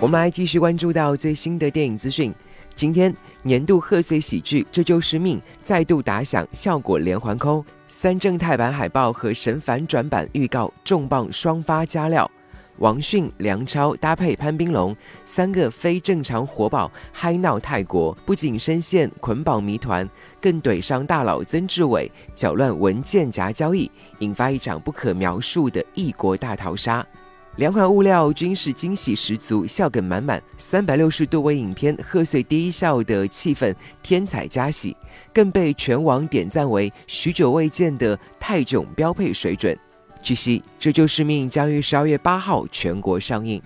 我们来继续关注到最新的电影资讯。今天年度贺岁喜剧《这就是命》再度打响效果连环扣，三正泰版海报和神反转版预告重磅双发加料。王迅、梁超搭配潘斌龙，三个非正常活宝嗨闹泰国，不仅深陷捆绑谜团，更怼上大佬曾志伟，搅乱文件夹交易，引发一场不可描述的异国大逃杀。两款物料均是惊喜十足，笑梗满满，三百六十度为影片贺岁第一笑的气氛，添彩加喜，更被全网点赞为许久未见的泰囧标配水准。据悉，这就是命将于十二月八号全国上映。